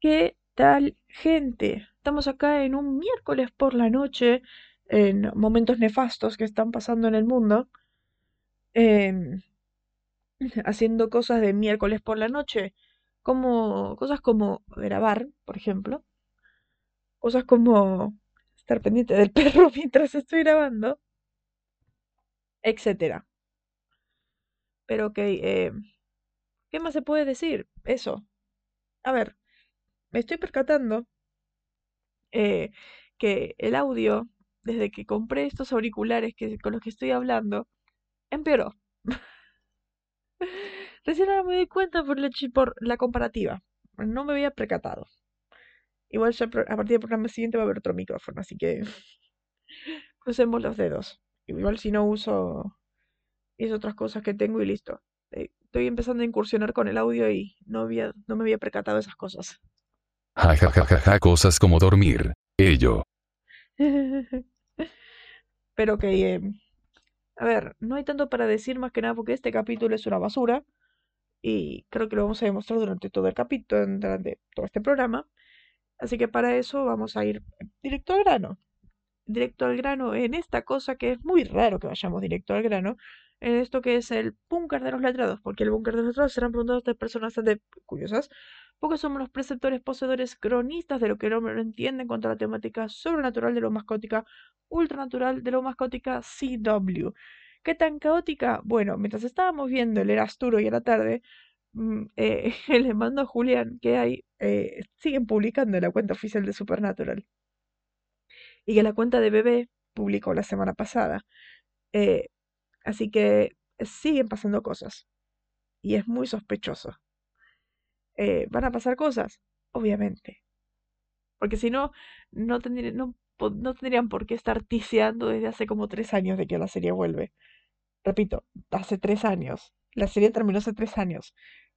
¿Qué tal, gente? Estamos acá en un miércoles por la noche, en momentos nefastos que están pasando en el mundo, em, haciendo cosas de miércoles por la noche, como cosas como grabar, por ejemplo, cosas como estar pendiente del perro mientras estoy grabando, etcétera. Pero ok, eh, ¿qué más se puede decir? Eso. A ver, me estoy percatando eh, que el audio, desde que compré estos auriculares que, con los que estoy hablando, empeoró. Recién ahora me doy cuenta por la, por la comparativa. No me había percatado. Igual ya a partir del programa siguiente va a haber otro micrófono, así que crucemos los dedos. Igual si no uso es otras cosas que tengo y listo. Eh, estoy empezando a incursionar con el audio y no, había, no me había percatado esas cosas. Ja, ja, ja, ja, cosas como dormir. Ello. Pero que, eh, a ver, no hay tanto para decir más que nada porque este capítulo es una basura y creo que lo vamos a demostrar durante todo el capítulo, durante todo este programa. Así que para eso vamos a ir directo al grano. Directo al grano en esta cosa que es muy raro que vayamos directo al grano, en esto que es el búnker de los letrados, porque el búnker de los letrados serán preguntados de personas bastante curiosas, porque somos los preceptores, poseedores, cronistas de lo que el hombre no entiende en cuanto a la temática sobrenatural de lo mascótica, ultranatural de lo mascótica CW. ¿Qué tan caótica? Bueno, mientras estábamos viendo el Erasturo y a la tarde, mm, eh, le mando a Julián que hay, eh, siguen publicando en la cuenta oficial de Supernatural. Y que la cuenta de bebé publicó la semana pasada. Eh, así que siguen pasando cosas. Y es muy sospechoso. Eh, ¿Van a pasar cosas? Obviamente. Porque si no, no, no, no tendrían por qué estar tiseando desde hace como tres años de que la serie vuelve. Repito, hace tres años. La serie terminó hace tres años.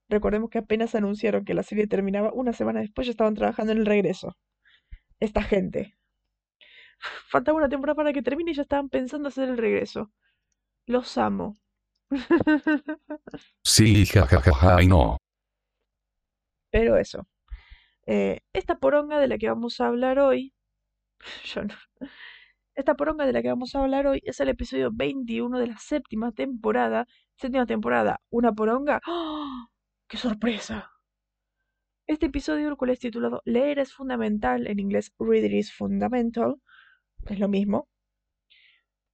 Recordemos que apenas anunciaron que la serie terminaba, una semana después ya estaban trabajando en el regreso. Esta gente. Faltaba una temporada para que termine y ya estaban pensando hacer el regreso. Los amo. Sí, jajajaja, y no. Pero eso. Eh, esta poronga de la que vamos a hablar hoy. Yo no. Esta poronga de la que vamos a hablar hoy es el episodio 21 de la séptima temporada. Séptima temporada, una poronga. ¡Oh! ¡Qué sorpresa! Este episodio, el cual es titulado Leer es fundamental, en inglés Reader is fundamental, es lo mismo.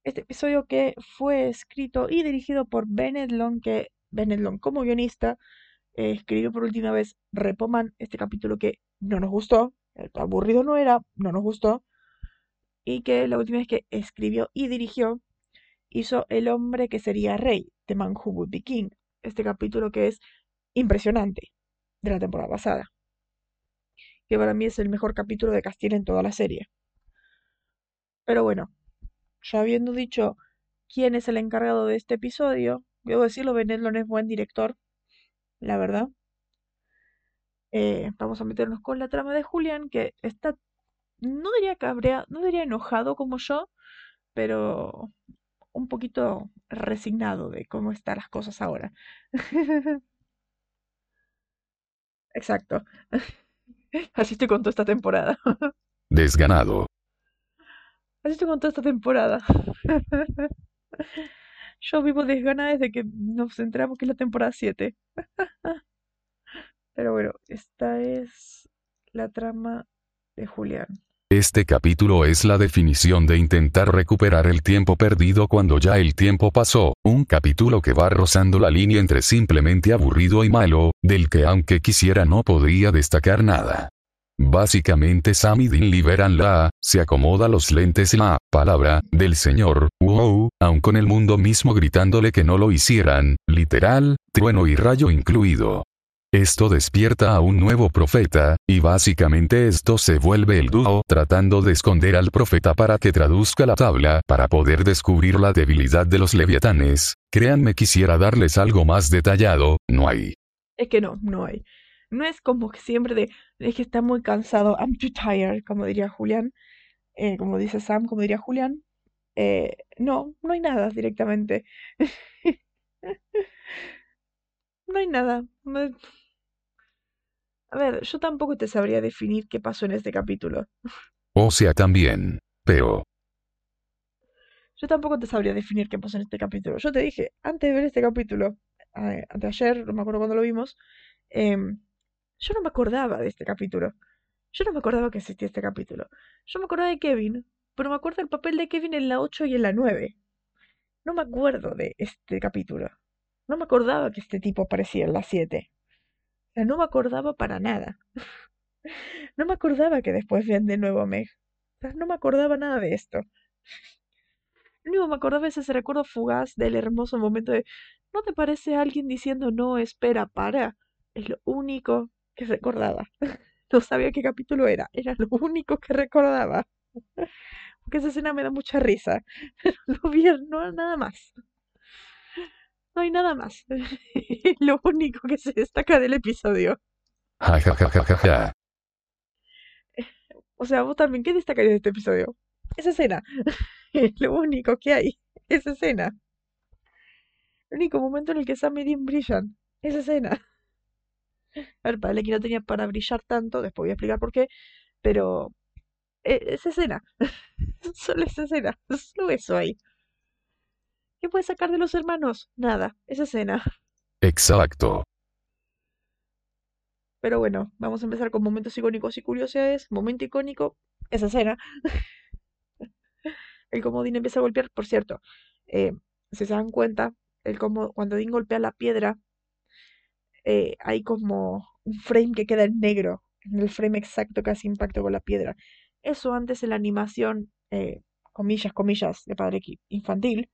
Este episodio que fue escrito y dirigido por Bennett Long, que Bennett Long como guionista eh, escribió por última vez Repoman, este capítulo que no nos gustó, aburrido no era, no nos gustó, y que la última vez que escribió y dirigió hizo El hombre que sería rey, The Man Who Would Be King, este capítulo que es impresionante de la temporada pasada, que para mí es el mejor capítulo de Castilla en toda la serie. Pero bueno, ya habiendo dicho quién es el encargado de este episodio, debo decirlo, Benedlon es buen director, la verdad. Eh, vamos a meternos con la trama de Julián, que está, no diría cabrea, no diría enojado como yo, pero un poquito resignado de cómo están las cosas ahora. Exacto. Así estoy con toda esta temporada. Desganado. Así estoy con toda esta temporada. Yo vivo desganada desde que nos enteramos que es la temporada 7. Pero bueno, esta es la trama de Julián. Este capítulo es la definición de intentar recuperar el tiempo perdido cuando ya el tiempo pasó, un capítulo que va rozando la línea entre simplemente aburrido y malo, del que aunque quisiera no podría destacar nada. Básicamente Sam y Dean liberan la, se acomoda los lentes la, palabra, del señor, wow, aun con el mundo mismo gritándole que no lo hicieran, literal, trueno y rayo incluido. Esto despierta a un nuevo profeta, y básicamente esto se vuelve el dúo tratando de esconder al profeta para que traduzca la tabla para poder descubrir la debilidad de los leviatanes. Créanme quisiera darles algo más detallado, no hay. Es que no, no hay. No es como que siempre de, es que está muy cansado, I'm too tired, como diría Julián, eh, como dice Sam, como diría Julián. Eh, no, no hay nada directamente. no hay nada. A ver, yo tampoco te sabría definir qué pasó en este capítulo. O sea, también. Pero, Yo tampoco te sabría definir qué pasó en este capítulo. Yo te dije, antes de ver este capítulo, eh, antes de ayer, no me acuerdo cuándo lo vimos, em, yo no me acordaba de este capítulo. Yo no me acordaba que existía este capítulo. Yo me acordaba de Kevin, pero me acuerdo del papel de Kevin en la 8 y en la 9. No me acuerdo de este capítulo. No me acordaba que este tipo aparecía en la 7. O sea, no me acordaba para nada. No me acordaba que después ven de nuevo a Meg. O sea, no me acordaba nada de esto. Lo único que me acordaba es ese recuerdo fugaz del hermoso momento de ¿No te parece alguien diciendo no, espera, para? Es lo único que recordaba. No sabía qué capítulo era. Era lo único que recordaba. Porque esa escena me da mucha risa. No vi no, nada más. No hay nada más. Lo único que se destaca del episodio. O sea, vos también, ¿qué destacarías de este episodio? Esa escena. Lo único que hay. Esa escena. El único momento en el que Sam y Dean brillan. Esa escena. Para que no tenía para brillar tanto, después voy a explicar por qué, pero eh, esa escena, solo esa escena, solo eso ahí. ¿Qué puedes sacar de los hermanos? Nada, esa escena. Exacto. Pero bueno, vamos a empezar con momentos icónicos y curiosidades. Momento icónico, esa escena. El comodín empieza a golpear, por cierto, eh, si se dan cuenta, el como, cuando Dean golpea la piedra, eh, hay como un frame que queda en negro, en el frame exacto que hace impacto con la piedra. Eso antes en la animación, eh, comillas, comillas, de padre infantil,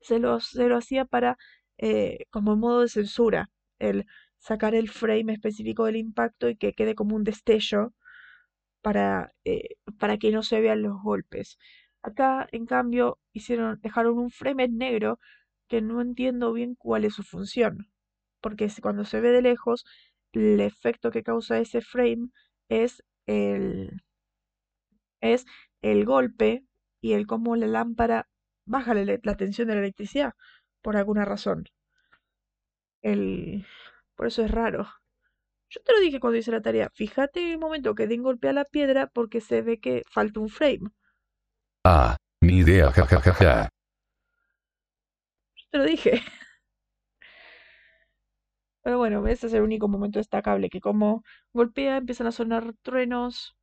se lo, se lo hacía para, eh, como modo de censura, el sacar el frame específico del impacto y que quede como un destello para, eh, para que no se vean los golpes. Acá, en cambio, hicieron, dejaron un frame en negro que no entiendo bien cuál es su función, porque cuando se ve de lejos, el efecto que causa ese frame es el, es el golpe y el cómo la lámpara baja la, tensión de la electricidad, por alguna razón. El, por eso es raro. Yo te lo dije cuando hice la tarea. Fíjate en el momento que Dean golpea la piedra porque se ve que falta un frame. Ah, ni idea ja ja ja ja. Yo te lo dije. Pero bueno, ese es el único momento destacable, que como golpea, empiezan a sonar truenos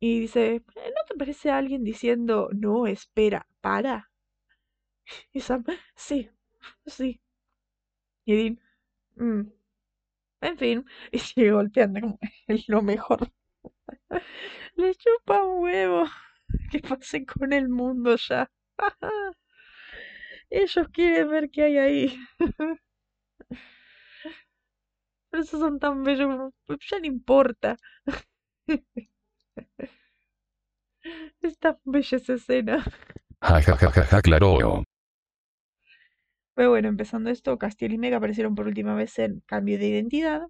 y dice, "Eh, ¿no te parece alguien diciendo, no, espera, para? Y Sam, sí, sí. Y Dean, "Mm, en fin, y sigue golpeando como lo mejor. Le chupa un huevo. Que pase con el mundo ya. Ellos quieren ver qué hay ahí. Pero esos son tan bellos, "Pues ya no importa. Es tan bella esa escena. Ja ja ja ja claro. Pero bueno, empezando esto, Castiel y Meg aparecieron por última vez en Cambio de Identidad,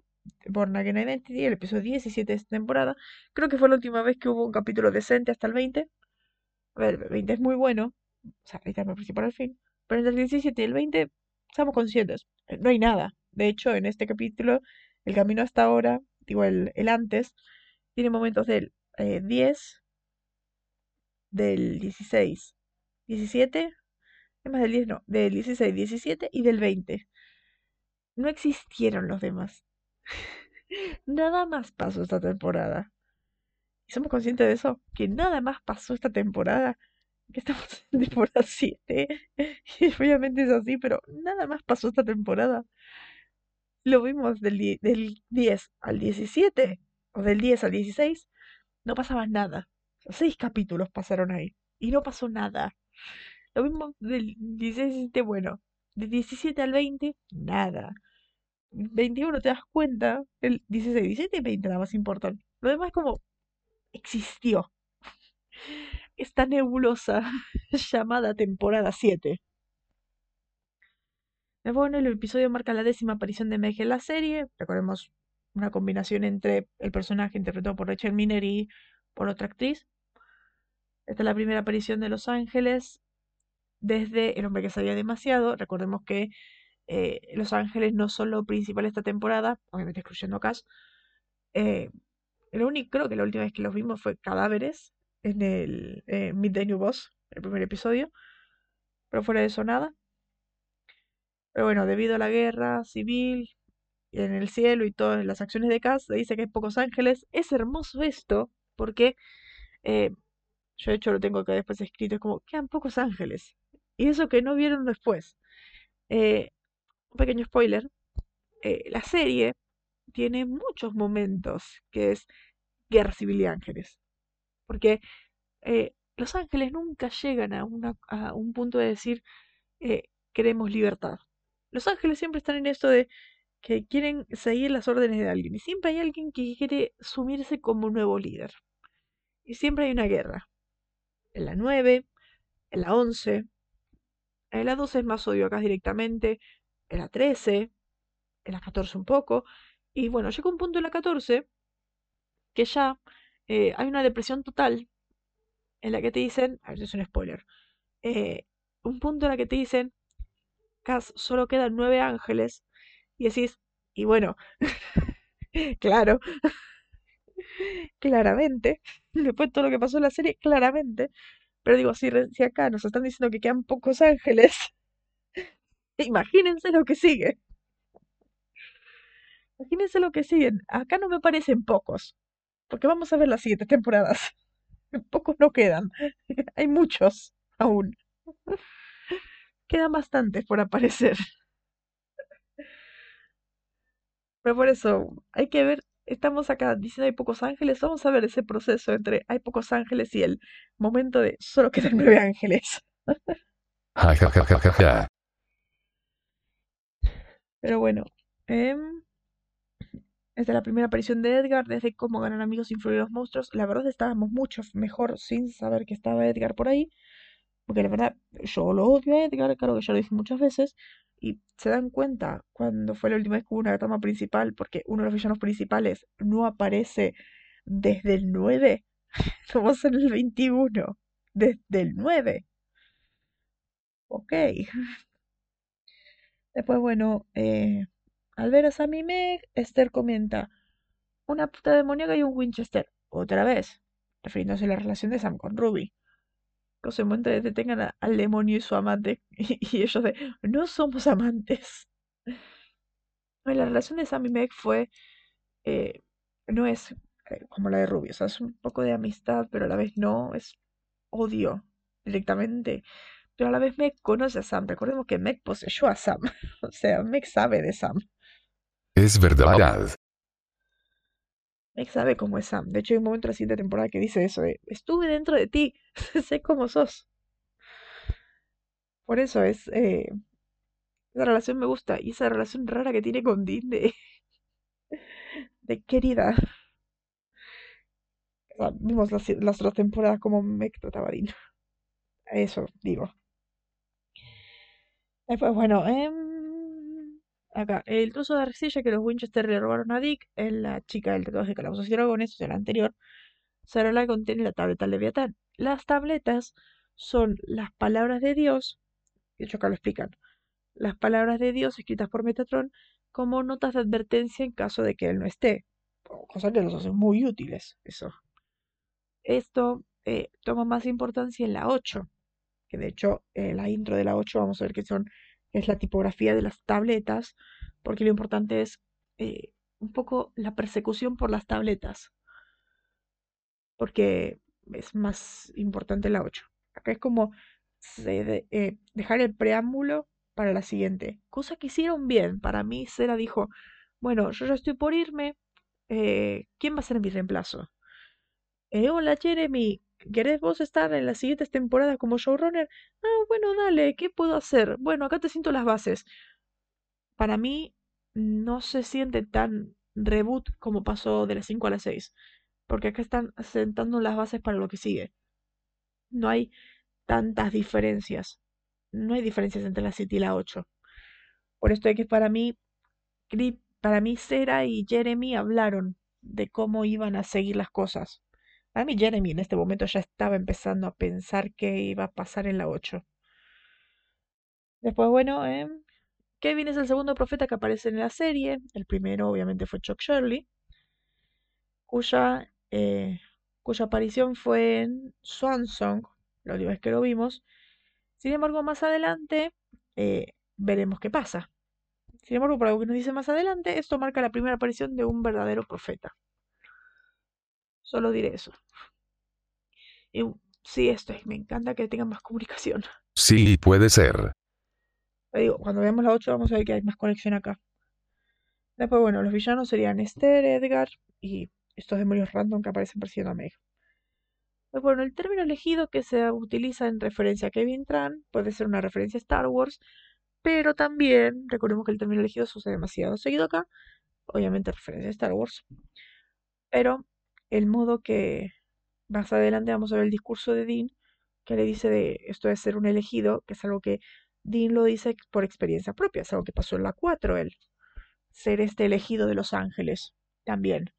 Born Again Identity, el episodio 17 de esta temporada. Creo que fue la última vez que hubo un capítulo decente hasta el 20. A ver, el 20 es muy bueno, o sea, el principal al fin. Pero entre el 17 y el 20, estamos conscientes, no hay nada. De hecho, en este capítulo, el camino hasta ahora, digo, el, antes, tiene momentos del eh, 10, del 16, 17, es más del 10, no, del 16, 17 y del 20. No existieron los demás. Nada más pasó esta temporada. Y somos conscientes de eso, que nada más pasó esta temporada. Que estamos en temporada 7. Y obviamente es así, pero nada más pasó esta temporada. Lo vimos del, del 10 al 17, o del 10 al 16, no pasaba nada. Seis capítulos pasaron ahí. Y no pasó nada. Lo mismo del 16 al 17, bueno. Del 17 al 20, nada. 21 te das cuenta, el 16, 17 y 20 nada más importan. Lo demás como existió. Esta nebulosa llamada temporada 7. Bueno, el episodio marca la décima aparición de Meg en la serie. Recordemos una combinación entre el personaje interpretado por Rachel Miner y por otra actriz. Esta es la primera aparición de Los Ángeles desde El hombre que sabía demasiado. Recordemos que eh, Los Ángeles no son lo principal esta temporada, obviamente excluyendo a Cass, Eh, único, creo que la última vez que los vimos fue Cadáveres en el eh, Midday New Boss, el primer episodio. Pero fuera de eso, nada. Pero bueno, debido a la guerra civil en el cielo y todas las acciones de Cass, se dice que hay pocos ángeles. Es hermoso esto, porque eh, yo de hecho lo tengo acá después escrito, es como, quedan pocos ángeles. Y eso que no vieron después. Eh, un pequeño spoiler, eh, la serie tiene muchos momentos que es guerra civil y ángeles. Porque los ángeles nunca llegan a, una, a un punto de decir queremos libertad. Los ángeles siempre están en esto de que quieren seguir las órdenes de alguien. Y siempre hay alguien que quiere sumirse como nuevo líder. Y siempre hay una guerra. En la 9, en la 11, en la 12 es más odio acá directamente, en la 13, en la 14 un poco. Y bueno, llega un punto en la 14 que ya eh, hay una depresión total en la que te dicen, a ver es un spoiler, eh, un punto en la que te dicen, Solo quedan nueve ángeles, y decís, y bueno, claro, claramente, después de todo lo que pasó en la serie, claramente, pero digo, si, si acá nos están diciendo que quedan pocos ángeles, imagínense lo que sigue. Imagínense lo que siguen. Acá no me parecen pocos, porque vamos a ver las siguientes temporadas. Pocos no quedan. Hay muchos aún. Quedan bastantes por aparecer. Pero por eso, hay que ver, estamos acá diciendo hay pocos ángeles, vamos a ver ese proceso entre hay pocos ángeles y el momento de solo quedan nueve ángeles. Pero bueno, eh, desde la primera aparición de Edgar, desde cómo ganan amigos influir los monstruos, la verdad estábamos mucho mejor sin saber que estaba Edgar por ahí, porque la verdad yo lo odio a Edgar, claro que ya lo dije muchas veces, y se dan cuenta cuando fue la última vez que hubo una trama principal, porque uno de los villanos principales no aparece desde el 9, estamos en el 21, desde el 9. Ok. Después, bueno, eh, al ver a Sam y Meg, Esther comenta, una puta demoníaca y un Winchester. Otra vez, refiriéndose a la relación de Sam con Ruby. Que se detengan al demonio y su amante. Y, ellos de, no somos amantes. la relación de Sam y Meg fue, eh, no es eh, como la de Ruby. O sea, es un poco de amistad, pero a la vez no, es odio directamente pero a la vez Meg conoce a Sam. Recordemos que Meg poseyó a Sam. o sea, Meg sabe de Sam. Es verdad. Meg sabe cómo es Sam. De hecho, hay un momento en la siguiente temporada que dice eso estuve dentro de ti, sé cómo sos. Por eso es... Eh, esa relación me gusta. Y esa relación rara que tiene con Dean de... de querida. vimos las, las otras temporadas como Meg trataba a Dean. Eso, digo. Después, bueno, eh, Acá, el trozo de arcilla que los Winchester le robaron a Dick es la chica del tatuaje de calabozos y dragones, o sea, la anterior. Sarala contiene la tableta Leviatán. Las tabletas son las palabras de Dios, de hecho acá lo explican, las palabras de Dios escritas por Metatron como notas de advertencia en caso de que él no esté. Cosa que los hace muy útiles, eso. Esto eh, toma más importancia en la 8, que de hecho en la intro de la 8 vamos a ver que son es la tipografía de las tabletas, porque lo importante es eh, un poco la persecución por las tabletas, porque es más importante la 8. Acá es como eh, dejar el preámbulo para la siguiente, cosa que hicieron bien. Para mí, Sera dijo, bueno, yo ya estoy por irme, eh, ¿quién va a ser mi reemplazo? hola Jeremy, ¿Querés vos estar en las siguientes temporadas como showrunner? Ah, bueno, dale, ¿qué puedo hacer? Bueno, acá te siento las bases. Para mí no se siente tan reboot como pasó de las 5 a las 6, porque acá están sentando las bases para lo que sigue. No hay tantas diferencias. No hay diferencias entre la 7 y la 8. Por esto es que para mí, para mí Sera y Jeremy hablaron de cómo iban a seguir las cosas. A mí Jeremy en este momento ya estaba empezando a pensar qué iba a pasar en la 8. Después, bueno, eh, Kevin es el segundo profeta que aparece en la serie. El primero, obviamente, fue Chuck Shirley. cuya, eh, cuya aparición fue en Swansong, la última vez que lo vimos. Sin embargo, más adelante eh, veremos qué pasa. Sin embargo, por algo que nos dice más adelante, esto marca la primera aparición de un verdadero profeta. Solo diré eso. Y sí, esto es, me encanta que tengan más comunicación. Sí, puede ser. Digo, cuando veamos la 8 vamos a ver que hay más conexión acá. Después, bueno, los villanos serían Esther, Edgar y estos demonios random que aparecen persiguiendo a Meg. Pues bueno, el término elegido que se utiliza en referencia a Kevin Tran puede ser una referencia a Star Wars, pero también recordemos que el término elegido se usa demasiado seguido acá, obviamente referencia a Star Wars, pero el modo que más adelante vamos a ver el discurso de Dean, que le dice de esto de ser un elegido, que es algo que Dean lo dice por experiencia propia, es algo que pasó en la 4 él, ser este elegido de los ángeles también.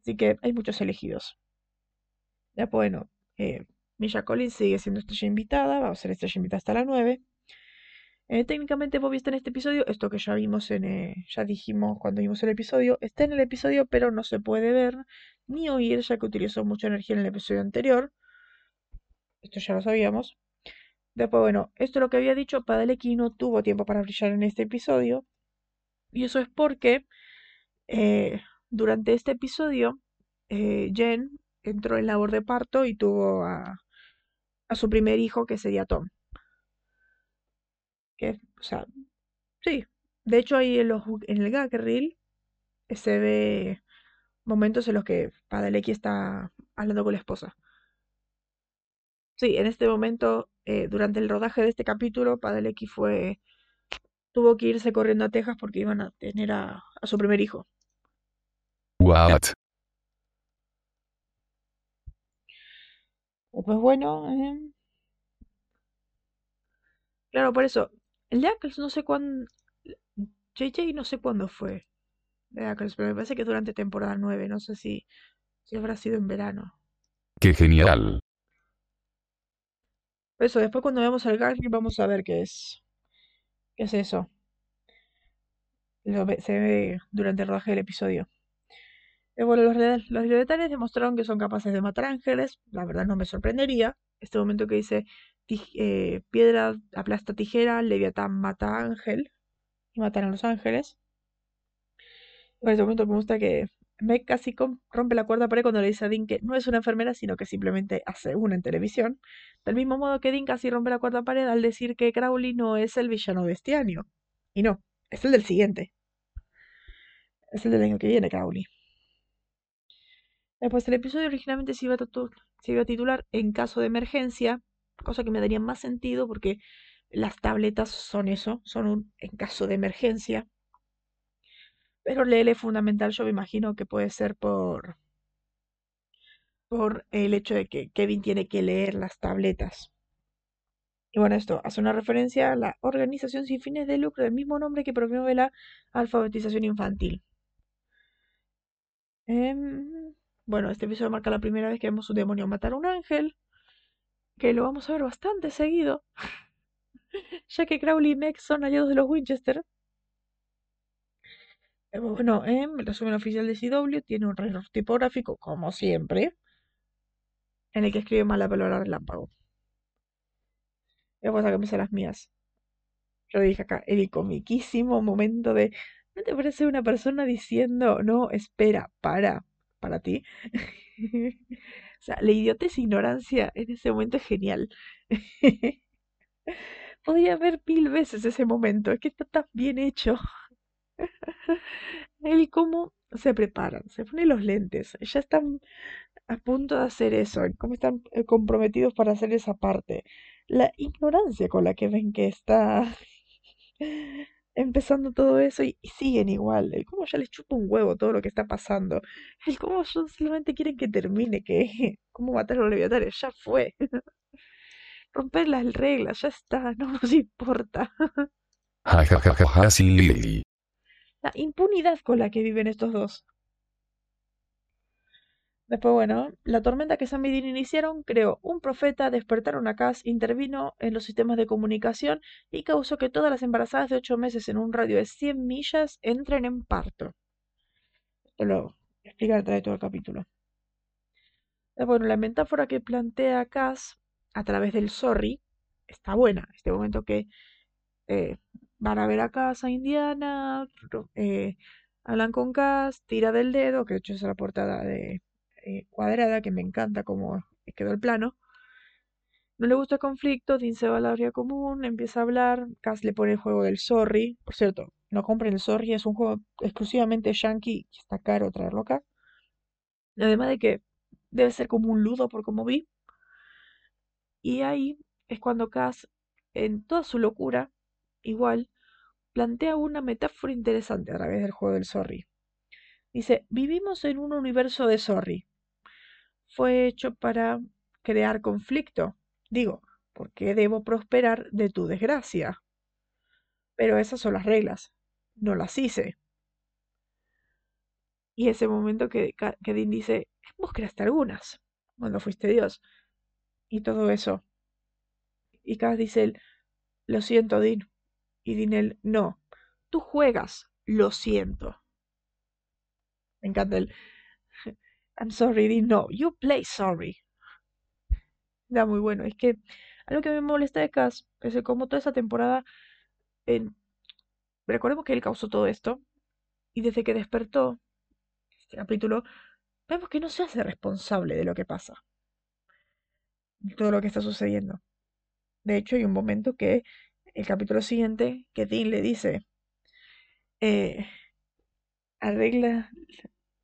Así que hay muchos elegidos. Ya bueno, eh, Misha Collins sigue siendo estrella invitada, va a ser estrella invitada hasta la 9. Eh, técnicamente Bobby está en este episodio, esto que ya vimos en, eh, ya dijimos cuando vimos el episodio, está en el episodio pero no se puede ver ni oír ya que utilizó mucha energía en el episodio anterior. Esto ya lo sabíamos. Después, bueno, esto es lo que había dicho, Padalecki no tuvo tiempo para brillar en este episodio. Y eso es porque eh, durante este episodio Jen entró en labor de parto y tuvo a, a su primer hijo que sería Tom. Que, o sea, sí. De hecho, ahí en, los, en el gag reel se ve momentos en los que Padalecki está hablando con la esposa. Sí, en este momento, eh, durante el rodaje de este capítulo, Padalecki fue. tuvo que irse corriendo a Texas porque iban a tener a, a su primer hijo. What? Pues bueno, eh, claro, por eso, el de Ackles no sé cuándo, JJ no sé cuándo fue de Ackles, pero me parece que durante temporada 9, no sé si, si habrá sido en verano. ¡Qué genial! Eso, después cuando veamos al Garfield vamos a ver qué es, qué es eso. Lo se ve durante el rodaje del episodio. Eh, bueno, los, los demostraron que son capaces de matar ángeles. La verdad no me sorprendería. Este momento que dice eh, piedra aplasta tijera, Leviatán mata ángel y matan a los ángeles. En ese momento me gusta que Meg casi rompe la cuarta pared cuando le dice a Dean que no es una enfermera, sino que simplemente hace una en televisión. Del mismo modo que Dean casi rompe la cuarta pared al decir que Crowley no es el villano de este año. Y no, es el del siguiente. Es el del año que viene, Crowley. Después, el episodio originalmente se iba a titular En caso de emergencia, cosa que me daría más sentido porque las tabletas son eso, son un en caso de emergencia. Pero el fundamental yo me imagino que puede ser por, por el hecho de que Kevin tiene que leer las tabletas. Y bueno, esto hace una referencia a la organización sin fines de lucro del mismo nombre que promueve la alfabetización infantil. Em, bueno, este episodio marca la primera vez que vemos un demonio matar a un ángel, que lo vamos a ver bastante seguido, ya que Crowley y Meg son aliados de los Winchester. Eh, Bueno, em, el resumen oficial de CW tiene un error tipográfico, como siempre, en el que escribe mal la palabra relámpago. Después a cambiar las mías. Yo dije acá, el comiquísimo momento de, ¿no te parece una persona diciendo, no, espera, para, para ti? O sea, la idiotez ignorancia en ese momento es genial. Podría ver mil veces ese momento, es que está tan bien hecho. El cómo se preparan, se ponen los lentes, ya están a punto de hacer eso, cómo están eh, comprometidos para hacer esa parte. La ignorancia con la que ven que está empezando todo eso y, y siguen igual. El cómo ya les chupa un huevo todo lo que está pasando. El cómo ellos solamente quieren que termine, que cómo matar a los leviatanes, ya fue. Romper las reglas, ya está, no nos importa. La impunidad con la que viven estos dos. Después, bueno, la tormenta que Dean iniciaron creó un profeta, despertaron a Cass, intervino en los sistemas de comunicación y causó que todas las embarazadas de 8 meses en un radio de 100 millas entren en parto. Esto lo, explicar a través de todo el capítulo. Bueno, la metáfora que plantea Cass a través del sorry está buena. Este momento que eh, van a ver a Cass a Indiana, eh, hablan con Cass, tira del dedo, que de hecho es la portada de cuadrada, que me encanta cómo quedó el plano. No le gusta el conflicto, Dean se va a la área común, empieza a hablar, Cass le pone el juego del sorry. Por cierto, no compren el sorry, es un juego exclusivamente yankee, que está caro traerlo acá. Además de que debe ser como un ludo por como vi. Y ahí es cuando Cass, en toda su locura, igual, plantea una metáfora interesante a través del juego del sorry. Dice, vivimos en un universo de sorry. Fue hecho para crear conflicto, Digo, ¿por qué debo prosperar de tu desgracia? Pero esas son las reglas. No las hice. Y ese momento que, que Dean dice, vos creaste algunas, cuando fuiste Dios. Y todo eso. Y Cass dice lo siento, Dean. Y Dean él, no, tú juegas, lo siento. Me encanta el, I'm sorry, Dean, no, you play sorry muy bueno. Es que algo que me molesta de Cass es como toda esa temporada, recordemos que él causó todo esto, y desde que despertó, este capítulo, vemos que no se hace responsable de lo que pasa, de todo lo que está sucediendo. De hecho, hay un momento que el capítulo siguiente, que Dean le dice, eh, arregla,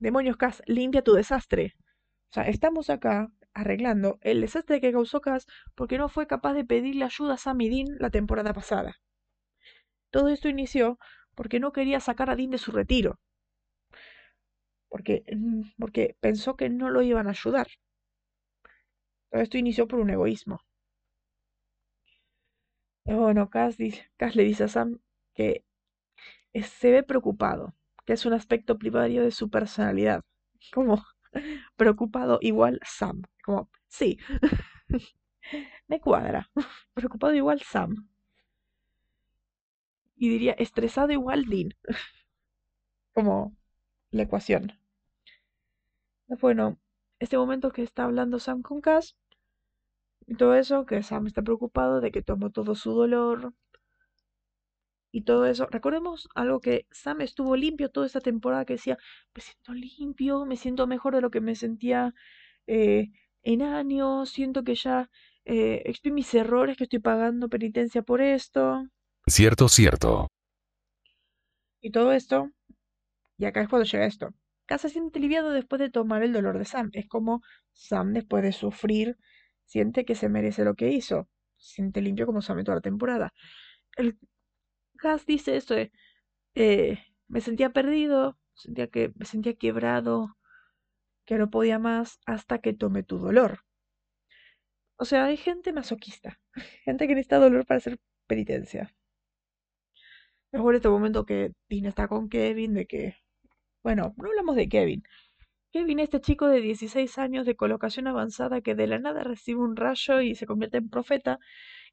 demonios Cass, limpia tu desastre. O sea, estamos acá arreglando el desastre que causó Cass porque no fue capaz de pedirle ayuda a Sam y Dean la temporada pasada. Todo esto inició porque no quería sacar a Dean de su retiro. Porque, mm, porque pensó que no lo iban a ayudar. Todo esto inició por un egoísmo. bueno, Cass, Cass le dice a Sam que se ve preocupado, que es un aspecto primario de su personalidad. Como preocupado igual Sam. Como, sí, me cuadra. Preocupado igual Sam. Y diría estresado igual Dean. Como la ecuación. Bueno, este momento que está hablando Sam con Cass, y todo eso, que Sam está preocupado de que tomó todo su dolor, y todo eso. Recordemos algo que Sam estuvo limpio toda esta temporada que decía, me siento limpio, me siento mejor de lo que me sentía eh, en años, siento que ya eh, mis errores, que estoy pagando penitencia por esto. Cierto, cierto. Y todo esto, y acá es cuando llega esto. Casa se siente aliviado después de tomar el dolor de Sam. Es como Sam después de sufrir siente que se merece lo que hizo. Se siente limpio como Sam toda la temporada. El Cass dice esto eh, me sentía perdido, sentía que me sentía quebrado, que no podía más hasta que tomé tu dolor. O sea, hay gente masoquista, gente que necesita dolor para hacer penitencia. Mejor este momento que Dean está con Kevin, de que, bueno, no hablamos de Kevin. Kevin, este chico de 16 años de colocación avanzada que de la nada recibe un rayo y se convierte en profeta,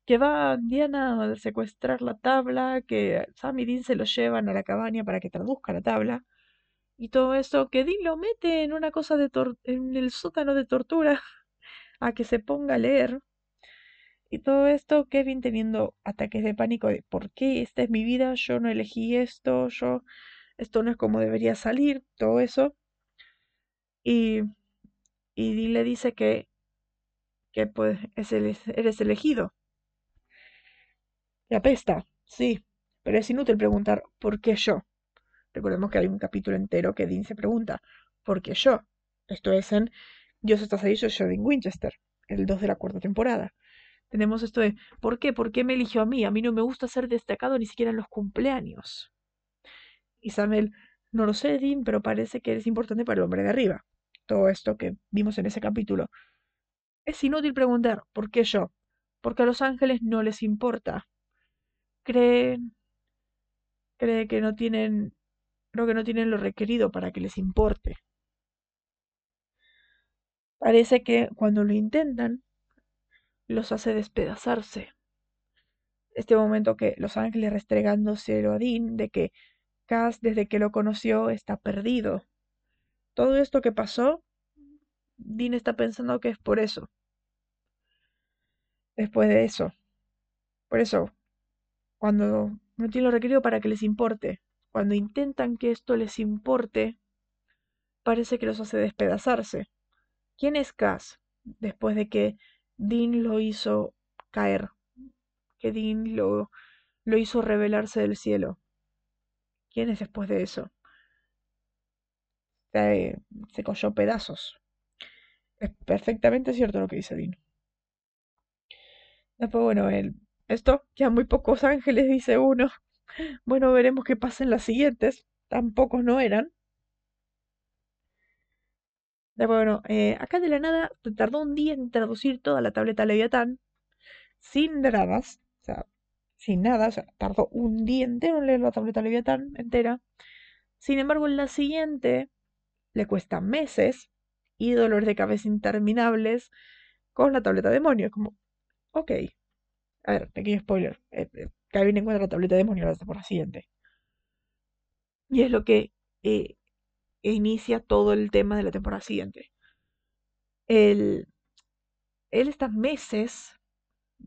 que va Diana a secuestrar la tabla, que Sam y Dean se lo llevan a la cabaña para que traduzca la tabla. Y todo eso, que Dean lo mete en una cosa de en el sótano de tortura a que se ponga a leer. Y todo esto, Kevin teniendo ataques de pánico de ¿por qué esta es mi vida? Yo no elegí esto, yo esto no es como debería salir, todo eso. Y, y Dean le dice que, que pues es eres elegido. Y apesta, sí, pero es inútil preguntar ¿por qué yo? Recordemos que hay un capítulo entero que Dean se pregunta ¿por qué yo? Esto es en Dios está ahí, yo Dean Winchester, el 2 de la cuarta temporada. Tenemos esto de ¿por qué? ¿Por qué me eligió a mí? A mí no me gusta ser destacado ni siquiera en los cumpleaños. Y Samuel, no lo sé, Dean, pero parece que es importante para el hombre de arriba. Todo esto que vimos en ese capítulo. Es inútil preguntar ¿por qué yo? Porque a los ángeles no les importa creen, cree que no tienen, creo que no tienen lo requerido para que les importe. Parece que cuando lo intentan, los hace despedazarse. Este momento que los ángeles restregándose a Dean de que Cass desde que lo conoció está perdido. todo esto que pasó, Dean está pensando que es por eso. Después de eso. Por eso, cuando no tiene lo requerido para que les importe, cuando intentan que esto les importe, parece que los hace despedazarse. ¿Quién es Cass? Después de que Dean lo hizo caer, que Dean lo, lo hizo revelarse del cielo. ¿Quién es después de eso? Se, se cogió pedazos. Es perfectamente cierto lo que dice Dean. Después, bueno, él, esto, ya muy pocos ángeles, dice uno. Bueno, veremos qué pasa en las siguientes. Tampoco no eran. Bueno, eh, acá de la nada tardó un día en traducir toda la tableta Leviatán, sin dramas, o sea, sin nada, o sea, tardó un día entero en leer la tableta Leviatán entera. Sin embargo, en la siguiente le cuesta meses y dolores de cabeza interminables con la tableta demonio. Como, ok. A ver, pequeño spoiler. Eh, encuentra la tableta demonio la temporada siguiente. Y es lo que eh, inicia todo el tema de la temporada siguiente. Él, él está meses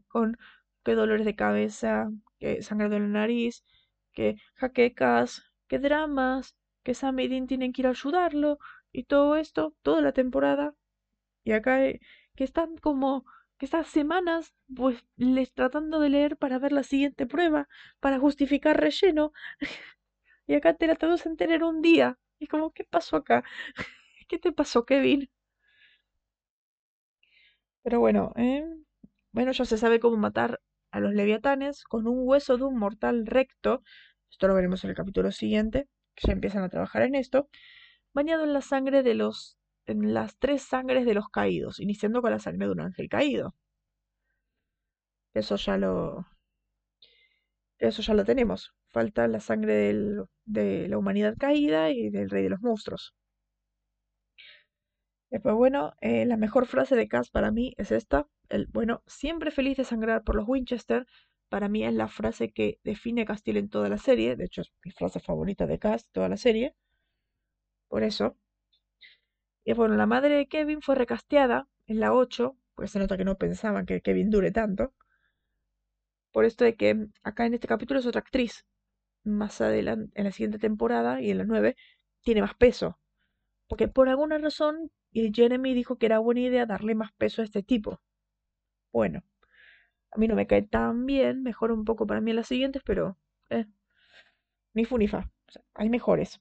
con que dolores de cabeza, que sangre de la nariz, que jaquecas, que dramas, que Sam y Dean tienen que ir a ayudarlo y todo esto, toda la temporada. Y acá eh, que están como que estas semanas pues les tratando de leer para ver la siguiente prueba, para justificar relleno. y acá te la traducen tener un día. Y como, ¿qué pasó acá? ¿Qué te pasó, Kevin? Pero bueno, ¿eh? bueno, ya se sabe cómo matar a los leviatanes con un hueso de un mortal recto. Esto lo veremos en el capítulo siguiente, que ya empiezan a trabajar en esto. Bañado en la sangre de los. En las tres sangres de los caídos, iniciando con la sangre de un ángel caído. Eso ya lo. Eso ya lo tenemos. Falta la sangre de la humanidad caída y del rey de los monstruos. Después, bueno, eh, la mejor frase de Cass para mí es esta. El, bueno, siempre feliz de sangrar por los Winchester. Para mí es la frase que define a en toda la serie. De hecho, es mi frase favorita de Cass, toda la serie. Por eso. Y bueno, la madre de Kevin fue recasteada en la 8, pues se nota que no pensaban que Kevin dure tanto. Por esto de que acá en este capítulo es otra actriz más adelante, en la siguiente temporada y en la 9, tiene más peso. Porque por alguna razón Jeremy dijo que era buena idea darle más peso a este tipo. Bueno, a mí no me cae tan bien, mejora un poco para mí en las siguientes, pero eh, ni fu ni fa. hay mejores.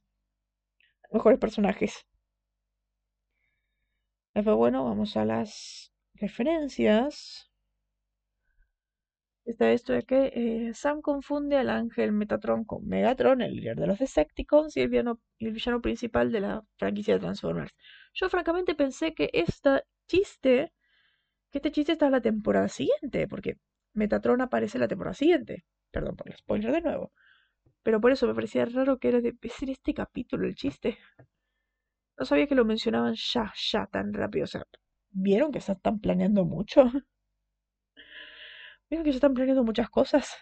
Mejores personajes. Bueno, vamos a las referencias está esto de que eh, Sam confunde al ángel Metatron con Megatron, el líder de los Decepticons y el villano, principal de la franquicia de Transformers. Yo francamente pensé que este chiste, que este chiste está en la temporada siguiente, porque Metatron aparece en la temporada siguiente. Perdón por el spoiler de nuevo. Pero por eso me parecía raro que era de ser este capítulo el chiste. No sabía que lo mencionaban ya, ya tan rápido. O sea, ¿vieron que se están planeando mucho? Vieron que se están planeando muchas cosas.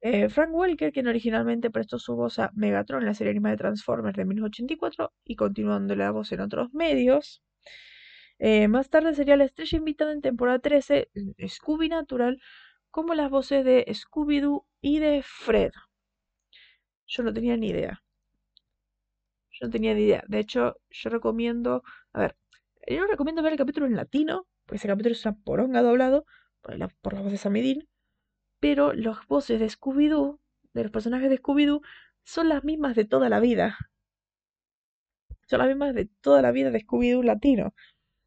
Eh, Frank Welker, quien originalmente prestó su voz a Megatron en la serie animada de Transformers de 1984 y continuando la voz en otros medios. Eh, más tarde sería la estrella invitada en temporada 13, Scooby Natural, como las voces de Scooby-Doo y de Fred. Yo no tenía ni idea. Yo no tenía ni idea. De hecho, yo recomiendo. A ver, yo recomiendo ver el capítulo en latino, porque ese capítulo es una poronga doblado, por la, por voz de Samidin, pero las voces de Scooby-Doo, de los personajes de Scooby-Doo, son las mismas de toda la vida. Son las mismas de toda la vida de Scooby-Doo latino.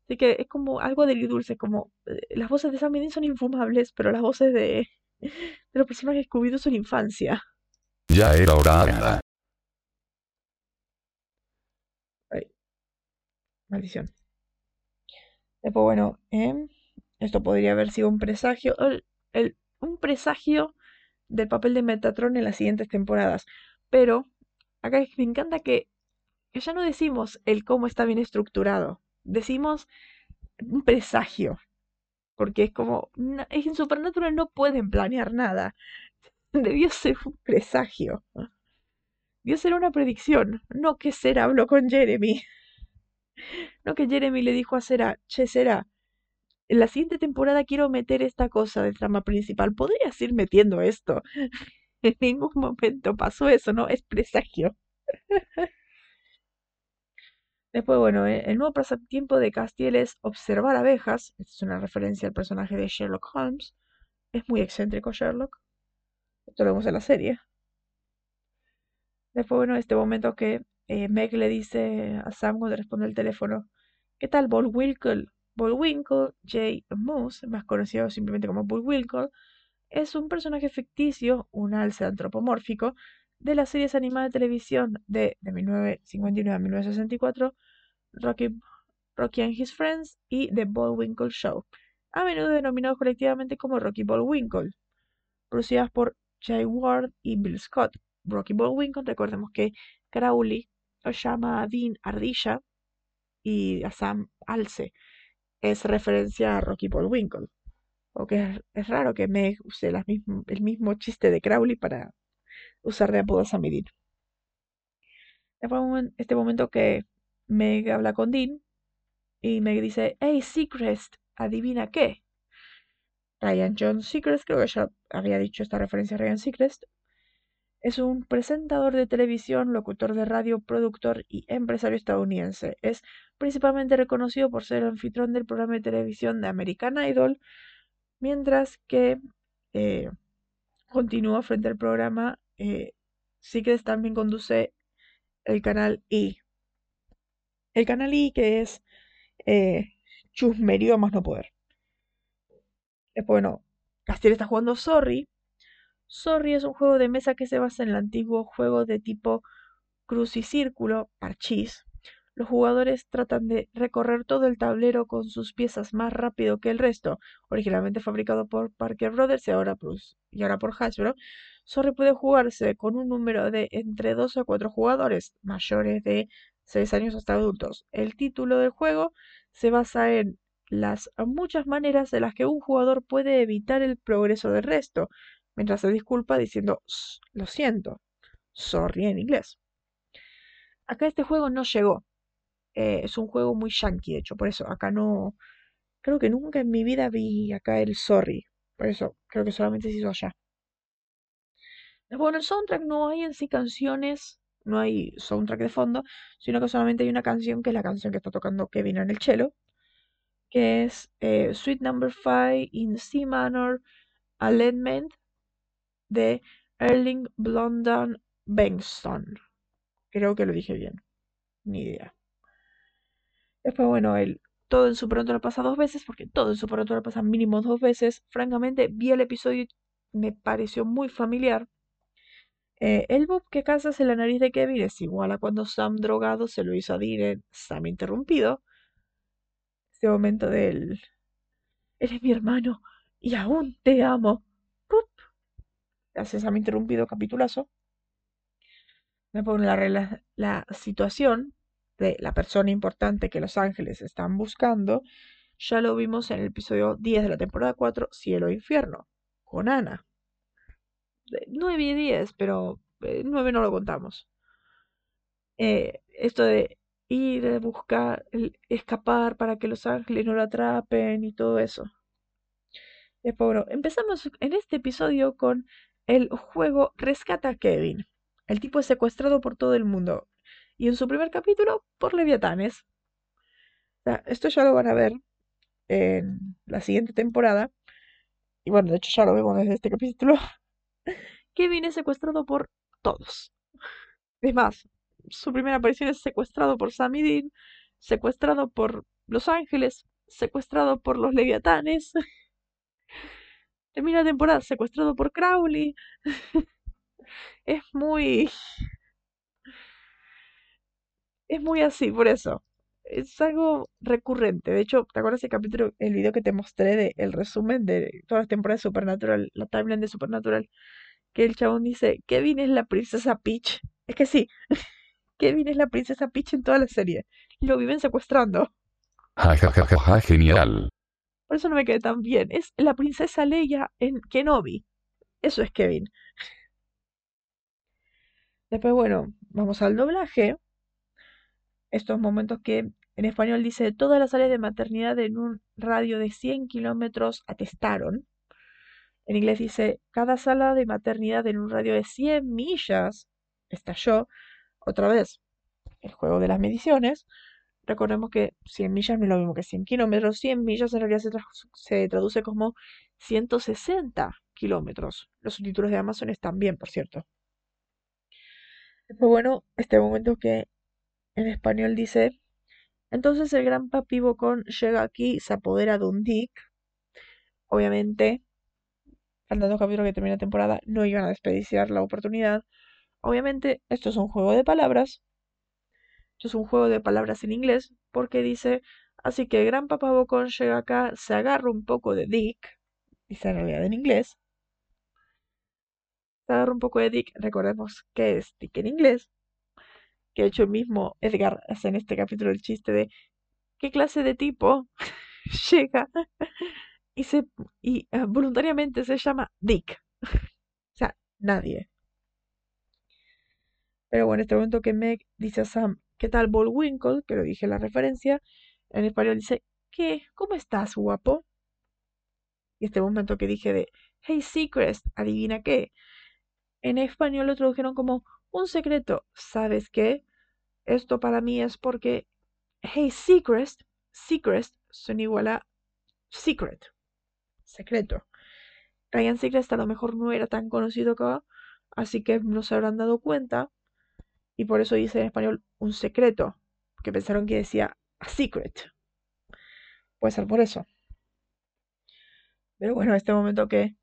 Así que es como algo dulce, como eh, las voces de Samidin son infumables, pero las voces de, de los personajes de Scooby-Doo son infancia. Ya era hora. Ay. Maldición. Después, bueno, eh, esto podría haber sido un presagio, un presagio del papel de Metatron en las siguientes temporadas. Pero acá me encanta que, ya no decimos el cómo está bien estructurado, decimos un presagio. Porque es como, es en Supernatural no pueden planear nada. Debió ser un presagio. dio ser una predicción, no que Sera habló con Jeremy. No que Jeremy le dijo a Sera, che Sera, en la siguiente temporada quiero meter esta cosa de trama principal. ¿Podrías ir metiendo esto? en ningún momento pasó eso, ¿no? Es presagio. Después, bueno, eh, el nuevo pasatiempo de Castiel es observar abejas. Esta es una referencia al personaje de Sherlock Holmes. Es muy excéntrico Sherlock. Esto lo vemos en la serie. Después, bueno, este momento que eh, Meg le dice a Sam cuando responde el teléfono, ¿qué tal Bullwinkle? Bullwinkle, J. Moose, más conocido simplemente como Bullwinkle, es un personaje ficticio, un alce antropomórfico, de las series animadas de televisión de, de 1959 a 1964, Rocky, Rocky and His Friends y The Bullwinkle Show, a menudo denominados colectivamente como Rocky Bullwinkle, producidas por Jay Ward y Bill Scott. Rocky Bullwinkle, recordemos que Crowley lo llama a Dean Ardilla y a Sam Alce. Es referencia a Rocky Bullwinkle. Porque es, raro que Meg use el mismo chiste de Crowley para usar de apodo a y Dean. este momento que Meg habla con Dean y Meg dice, hey Secrest, adivina qué. Ryan John Secrest, creo que ya había dicho esta referencia a Ryan Secrest, es un presentador de televisión, locutor de radio, productor y empresario estadounidense. Es principalmente reconocido por ser el anfitrión del programa de televisión de American Idol, mientras que eh, continúa frente al programa. Eh, Secrets también conduce el canal I. El canal I que es eh, chusmerío más no poder. bueno, Castiel está jugando Sorry, Sorry es un juego de mesa que se basa en el antiguo juego de tipo cruz y círculo, parchís. Los jugadores tratan de recorrer todo el tablero con sus piezas más rápido que el resto. Originalmente fabricado por Parker Brothers y ahora, y ahora por Hasbro, Sorry puede jugarse con un número de entre 2 a 4 jugadores, mayores de 6 años hasta adultos. El título del juego se basa en las muchas maneras de las que un jugador puede evitar el progreso del resto, mientras se disculpa diciendo lo siento, sorry en inglés. Acá este juego no llegó. Eh, es un juego muy yankee, de hecho, por eso acá no. Creo que nunca en mi vida vi acá el sorry. Por eso creo que solamente se hizo allá. Bueno, en el soundtrack no hay en sí canciones, no hay soundtrack de fondo, sino que solamente hay una canción que es la canción que está tocando Kevin en el cello, que es eh, Sweet Number 5 in C minor, Alignment de Erling Blondon Bengtsson. Creo que lo dije bien. Ni idea. Después, bueno, él todo en su pronto lo pasa dos veces, porque todo en su pronto lo pasa mínimo dos veces. Francamente, vi el episodio y me pareció muy familiar. Eh, el bob que cazas en la nariz de Kevin es igual a cuando Sam drogado se lo hizo a Dean Sam interrumpido. Este momento del... Eres mi hermano y aún te amo a mi interrumpido capitulazo, me pone la, situación de la persona importante que Los Ángeles están buscando. Ya lo vimos en el episodio 10 de la temporada 4, Cielo e Infierno, con Ana. 9 y 10, pero 9 eh, no lo contamos. Eh, esto de ir, buscar, escapar para que Los Ángeles no lo atrapen y todo eso. Después, bueno, empezamos en este episodio con el juego rescata a Kevin. El tipo es secuestrado por todo el mundo. Y en su primer capítulo, por leviatanes. esto ya lo van a ver en la siguiente temporada. Y bueno, de hecho ya lo vemos desde este capítulo. Kevin es secuestrado por todos. Es más, su primera aparición es secuestrado por Sammy Dean, secuestrado por Los Ángeles, secuestrado por los leviatanes. Termina la temporada secuestrado por Crowley. es muy. Es muy así, por eso. Es algo recurrente. De hecho, ¿te acuerdas el capítulo, el video que te mostré de el resumen de todas las temporadas de Supernatural, la timeline de Supernatural? Que el chabón dice, Kevin es la princesa Peach. Es que sí, Kevin es la princesa Peach en toda la serie. Lo viven secuestrando. Ja, ja, ja, ja, genial. Por eso no me quedé tan bien. Es la princesa Leia en Kenobi. Eso es Kevin. Después, bueno, vamos al doblaje. Estos momentos que en español dice todas las áreas de maternidad en un radio de 100 kilómetros atestaron. En inglés dice cada sala de maternidad en un radio de 100 millas estalló. Otra vez, el juego de las mediciones. Recordemos que 100 millas no es lo mismo que 100 kilómetros. 100 millas en realidad se, traduce como 160 kilómetros. Los subtítulos de Amazon están bien, por cierto. Después, bueno, este momento que en español dice, entonces el gran papi Bocón llega aquí se apodera de un Dick. Obviamente, faltando capítulo que termina la temporada, no iban a desperdiciar la oportunidad. Obviamente, esto es un juego de palabras, es un juego de palabras en inglés porque dice, así que Gran Papá Bocón llega acá, se agarra un poco de Dick, dice en realidad en inglés, se agarra un poco de Dick, recordemos que es Dick en inglés, que ha hecho el mismo Edgar hace en este capítulo el chiste de qué clase de tipo llega y se y eh, voluntariamente se llama Dick. o sea, nadie. Pero bueno, este momento que Meg dice a Sam, ¿Qué tal Bullwinkle? Que lo dije en la referencia. En español dice, ¿qué? ¿Cómo estás, guapo? Y este momento que dije de, Hey Secrest, adivina qué. En español lo tradujeron como un secreto. ¿Sabes qué? Esto para mí es porque Hey Secrest, Secrest son igual a Secret, secreto. Ryan Secrest a lo mejor no era tan conocido acá, así que no se habrán dado cuenta y por eso dice en español un secreto, porque pensaron que decía a secret. Puede ser por eso. Pero bueno, este momento que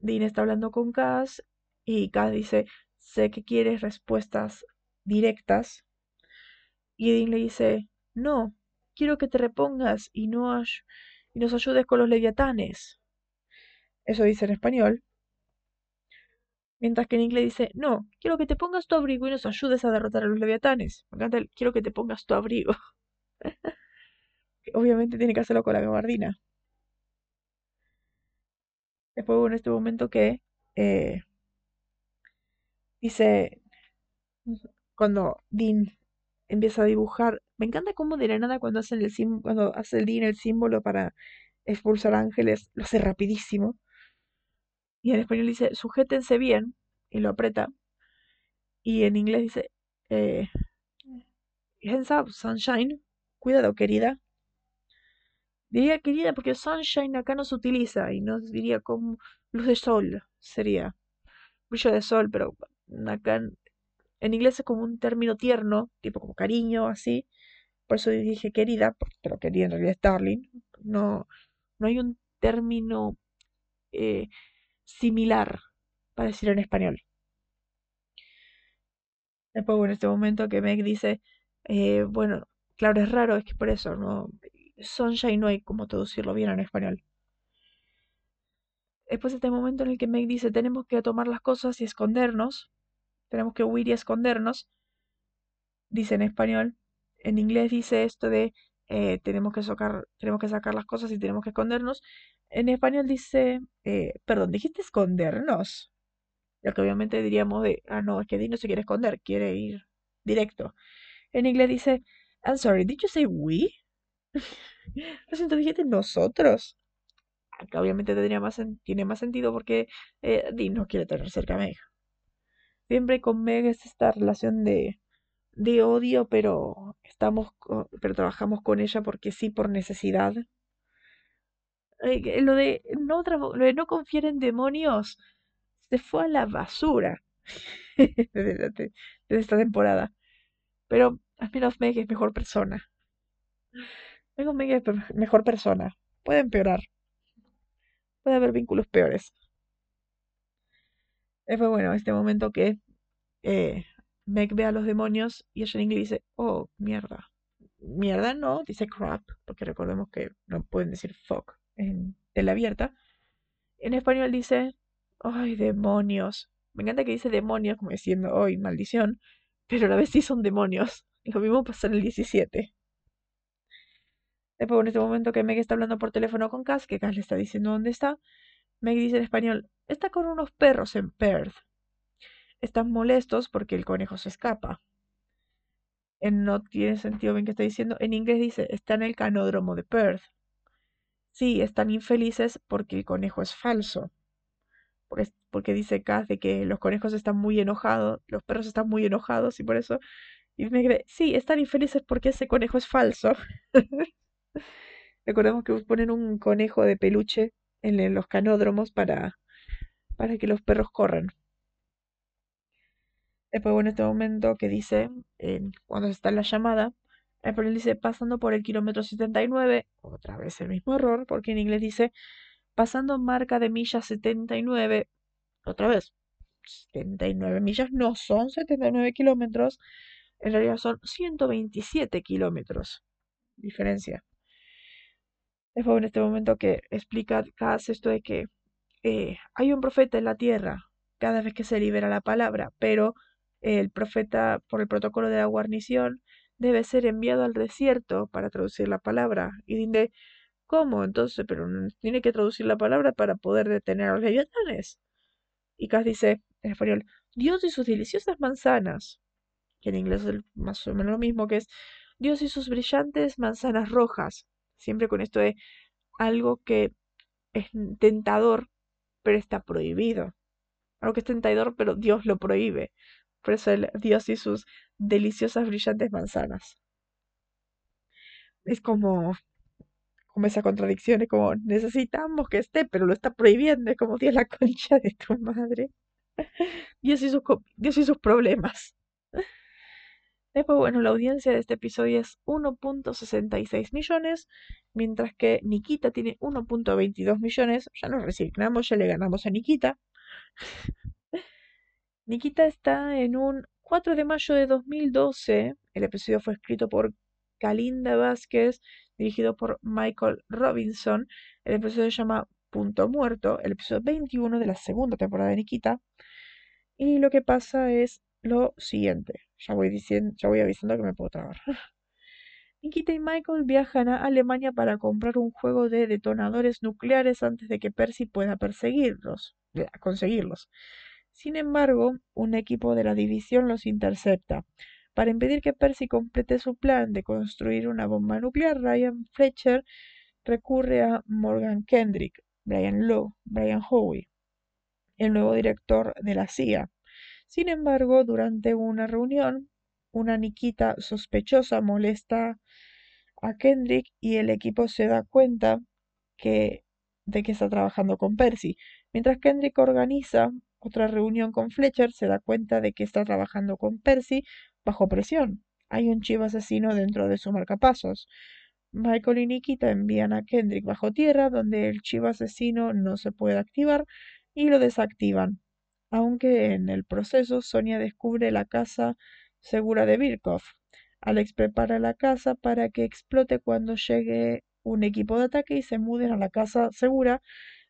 Dean está hablando con Cass y Cass dice, sé que quieres respuestas directas. Y Dean le dice, no, quiero que te repongas y, no y nos ayudes con los leviatanes. Eso dice en español. Mientras que en inglés dice, no, quiero que te pongas tu abrigo y nos ayudes a derrotar a los leviatanes. Me encanta el, quiero que te pongas tu abrigo. Obviamente tiene que hacerlo con la gabardina. Después en este momento que eh, dice, cuando Dean empieza a dibujar, me encanta cómo de la nada cuando hace el, cuando hace el Dean el símbolo para expulsar ángeles, lo hace rapidísimo. Y en español dice, sujétense bien, y lo aprieta. Y en inglés dice, eh, up, sunshine. Cuidado, querida. Diría querida porque sunshine acá no se utiliza y no diría como luz de sol, sería brillo de sol, pero acá en, inglés es como un término tierno, tipo como cariño, así. Por eso dije querida, pero quería en realidad es darling. No, no hay un término eh, similar para decir en español. Después, bueno, en este momento que Meg dice, eh, bueno, claro, es raro, es que por eso, no, Sunshine no hay como traducirlo bien en español. Después este momento en el que Meg dice, tenemos que tomar las cosas y escondernos, tenemos que huir y escondernos, dice en español, en inglés dice esto de, eh, tenemos, que sacar, tenemos que sacar las cosas y tenemos que escondernos, en español dice, eh, perdón, dijiste escondernos. Lo que obviamente diríamos de, ah, no, es que Dean no se quiere esconder, quiere ir directo. En inglés dice, I'm sorry, did you say we? Lo siento, dijiste nosotros. Acá obviamente tendría más tiene más sentido porque eh, Dean no quiere tener cerca a Meg. Siempre con Meg es esta relación de, de odio, pero estamos, pero trabajamos con ella porque sí, por necesidad lo de no, lo no confiar en demonios se fue a la basura desde, esta temporada. Pero al menos Meg es mejor persona. Meg es mejor persona. Puede empeorar. Puede haber vínculos peores. Fue bueno este momento que eh, Meg ve a los demonios y ella en inglés dice, oh, mierda. Mierda no, dice crap, porque recordemos que no pueden decir fuck en abierta En español dice, ay, demonios. Me encanta que dice demonios como diciendo, ay, maldición. Pero a la vez sí son demonios. Lo mismo pasa en el 17. Después, en este momento que Meg está hablando por teléfono con Cass, que Cass le está diciendo dónde está, Meg dice en español, está con unos perros en Perth. Están molestos porque el conejo se escapa. no tiene sentido bien que está diciendo. En inglés dice, está en el canódromo de Perth. Sí, están infelices porque el conejo es falso. Porque, porque dice Cass de que los conejos están muy enojados, los perros están muy enojados y por eso. Y me cree, sí, están infelices porque ese conejo es falso. Recordemos que ponen un conejo de peluche en, los canódromos para, para que los perros corran. Después, bueno, este momento que dice, cuando está en la llamada, el dice pasando por el kilómetro 79, otra vez el mismo error, porque en inglés dice pasando marca de millas 79, otra vez, 79 millas no son 79 kilómetros, en realidad son 127 kilómetros. Diferencia. Después en este momento que explica hace esto de que eh, hay un profeta en la tierra cada vez que se libera la palabra, pero el profeta, por el protocolo de la guarnición, debe ser enviado al desierto para traducir la palabra. Y dice, ¿cómo? Entonces, pero tiene que traducir la palabra para poder detener a los leviatanes. Y Cas dice, en español, Dios y sus deliciosas manzanas, que en inglés es más o menos lo mismo, que es Dios y sus brillantes manzanas rojas. Siempre con esto de algo que es tentador, pero está prohibido. Algo que es tentador, pero Dios lo prohíbe. Eso el Dios y sus deliciosas brillantes manzanas. Es como, como esa contradicción, es como necesitamos que esté, pero lo está prohibiendo, es como Dios la concha de tu madre. Dios y sus, Dios y sus problemas. Después, bueno, la audiencia de este episodio es 1.66 millones, mientras que Nikita tiene 1.22 millones. Ya nos resignamos, ya le ganamos a Nikita. Nikita está en un 4 de mayo de 2012. El episodio fue escrito por Kalinda Vázquez, dirigido por Michael Robinson. El episodio se llama Punto Muerto, el episodio 21 de la segunda temporada de Nikita. Y lo que pasa es lo siguiente. Ya voy diciendo, ya voy avisando que me puedo trabar. Nikita y Michael viajan a Alemania para comprar un juego de detonadores nucleares antes de que Percy pueda perseguirlos, conseguirlos. Sin embargo, un equipo de la división los intercepta. Para impedir que Percy complete su plan de construir una bomba nuclear, Ryan Fletcher recurre a Morgan Kendrick, Brian Lowe, Brian Howe, el nuevo director de la CIA, sin embargo, durante una reunión, una Nikita sospechosa molesta a Kendrick y el equipo se da cuenta que, de que está trabajando con Percy. Mientras Kendrick organiza otra reunión con Fletcher, se da cuenta de que está trabajando con Percy bajo presión. Hay un chivo asesino dentro de su marcapasos. Michael y Nikita envían a Kendrick bajo tierra, donde el chivo asesino no se puede activar, y lo desactivan aunque en el proceso Sonia descubre la casa segura de Birkhoff. Alex prepara la casa para que explote cuando llegue un equipo de ataque y se muden a la casa segura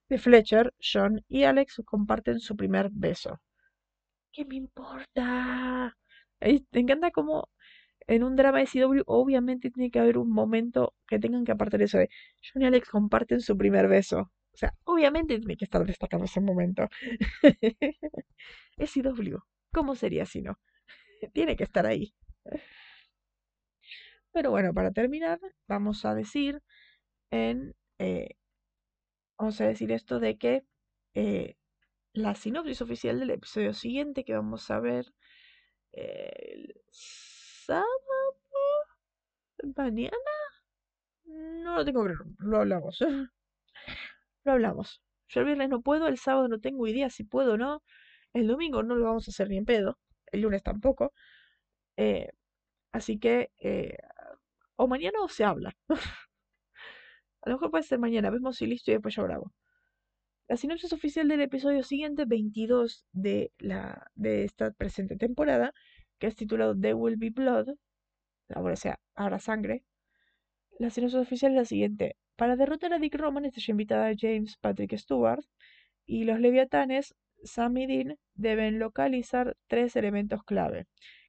de Fletcher. John y Alex comparten su primer beso. ¿Qué me importa? Me encanta como en un drama de CW obviamente tiene que haber un momento que tengan que apartar eso de John y Alex comparten su primer beso. O sea, obviamente tiene que estar destacado ese momento. es CW. ¿Cómo sería si no? tiene que estar ahí. Pero bueno, para terminar, vamos a decir en. Eh, vamos a decir esto de que eh, la sinopsis oficial del episodio siguiente que vamos a ver el sábado. ¿Mañana? No lo tengo claro, lo hablamos. lo hablamos. Yo el viernes no puedo, el sábado no tengo idea si puedo o no. El domingo no lo vamos a hacer ni en pedo. El lunes tampoco. Eh, así que, eh, o mañana o se habla. a lo mejor puede ser mañana. Vemos si listo y después yo grabo. La sinopsis oficial del episodio siguiente, 22 de, la, de esta presente temporada, que es titulado There Will Be Blood, ahora sea, habrá sangre. La sinopsis oficial es la siguiente. Para derrotar a Dick Roman está invitada a James Patrick Stewart y los leviatanes Sam y Dean deben localizar tres elementos clave.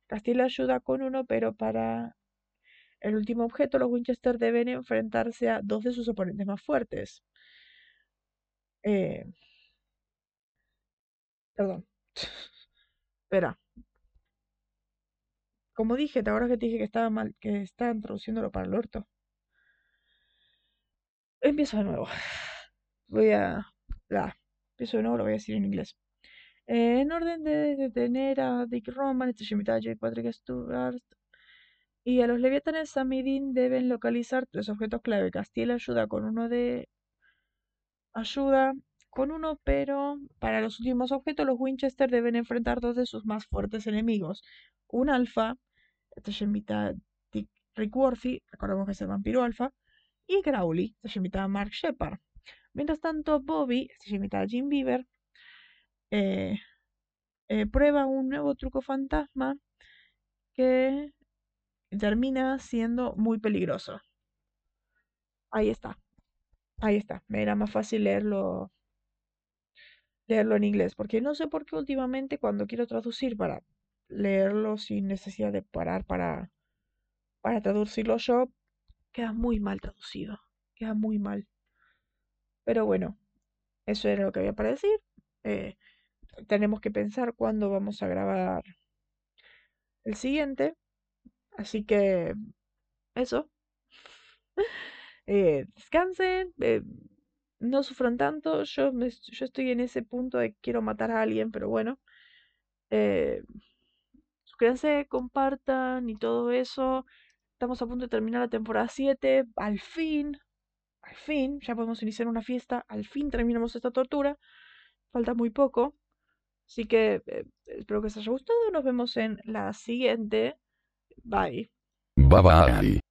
Castilla ayuda con uno, pero para el último objeto los Winchester deben enfrentarse a dos de sus oponentes más fuertes. Eh, perdón. Espera. Como dije, ¿te acuerdas que te dije que estaba mal, que estaban traduciéndolo para el orto? Empiezo de nuevo. Voy a... La, empiezo de nuevo, lo voy a decir en inglés. En orden de detener a Dick Roman, este Shemitah, Patrick Stewart y a los leviatanes Samidin deben localizar tres objetos clave. Castiel ayuda con uno de... Ayuda con uno, pero para los últimos objetos los Winchester deben enfrentar dos de sus más fuertes enemigos. Un alfa, este Shemitah Dick Rick Worthy, recordemos que es el vampiro alfa, y Crowley, este Shemitah Mark Shepard. Mientras tanto, Bobby, este Shemitah Jim Beaver, eh, eh, prueba un nuevo truco fantasma que termina siendo muy peligroso. Ahí está. Ahí está. Me era más fácil leerlo leerlo en inglés, porque no sé por qué últimamente cuando quiero traducir para leerlo sin necesidad de parar para, para traducirlo yo, queda muy mal traducido, queda muy mal. Pero bueno, eso era lo que había para decir. Eh, tenemos que pensar cuándo vamos a grabar el siguiente. Así que eso. Eh, descansen. Eh, no sufran tanto. Yo, yo estoy en ese punto de quiero matar a alguien, pero bueno. Eh, suscríbanse, compartan y todo eso. Estamos a punto de terminar la temporada 7. Al fin, al fin, ya podemos iniciar una fiesta. Al fin terminamos esta tortura. Falta muy poco. Así que espero que os haya gustado. Nos vemos en la siguiente. Bye. Bye bye.